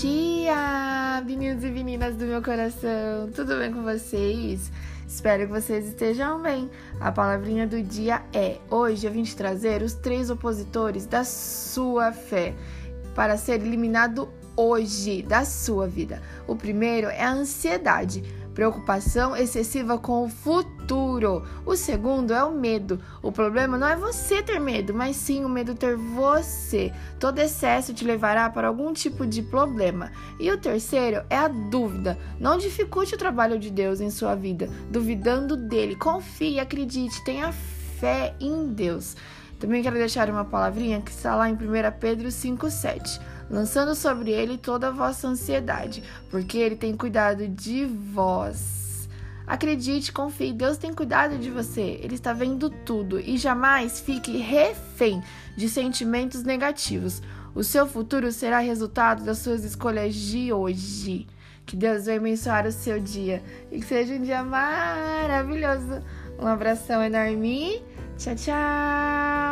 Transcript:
dia, meninos e meninas do meu coração. Tudo bem com vocês? Espero que vocês estejam bem. A palavrinha do dia é: hoje eu vim te trazer os três opositores da sua fé para ser eliminado hoje da sua vida. O primeiro é a ansiedade preocupação excessiva com o futuro. O segundo é o medo. O problema não é você ter medo, mas sim o medo ter você. Todo excesso te levará para algum tipo de problema. E o terceiro é a dúvida. Não dificulte o trabalho de Deus em sua vida, duvidando dele. Confie, acredite, tenha fé em Deus. Também quero deixar uma palavrinha que está lá em 1 Pedro 5,7. Lançando sobre ele toda a vossa ansiedade, porque ele tem cuidado de vós. Acredite, confie, Deus tem cuidado de você, Ele está vendo tudo e jamais fique refém de sentimentos negativos. O seu futuro será resultado das suas escolhas de hoje. Que Deus venha abençoar o seu dia e que seja um dia maravilhoso. Um abração enorme. Tchau, tchau.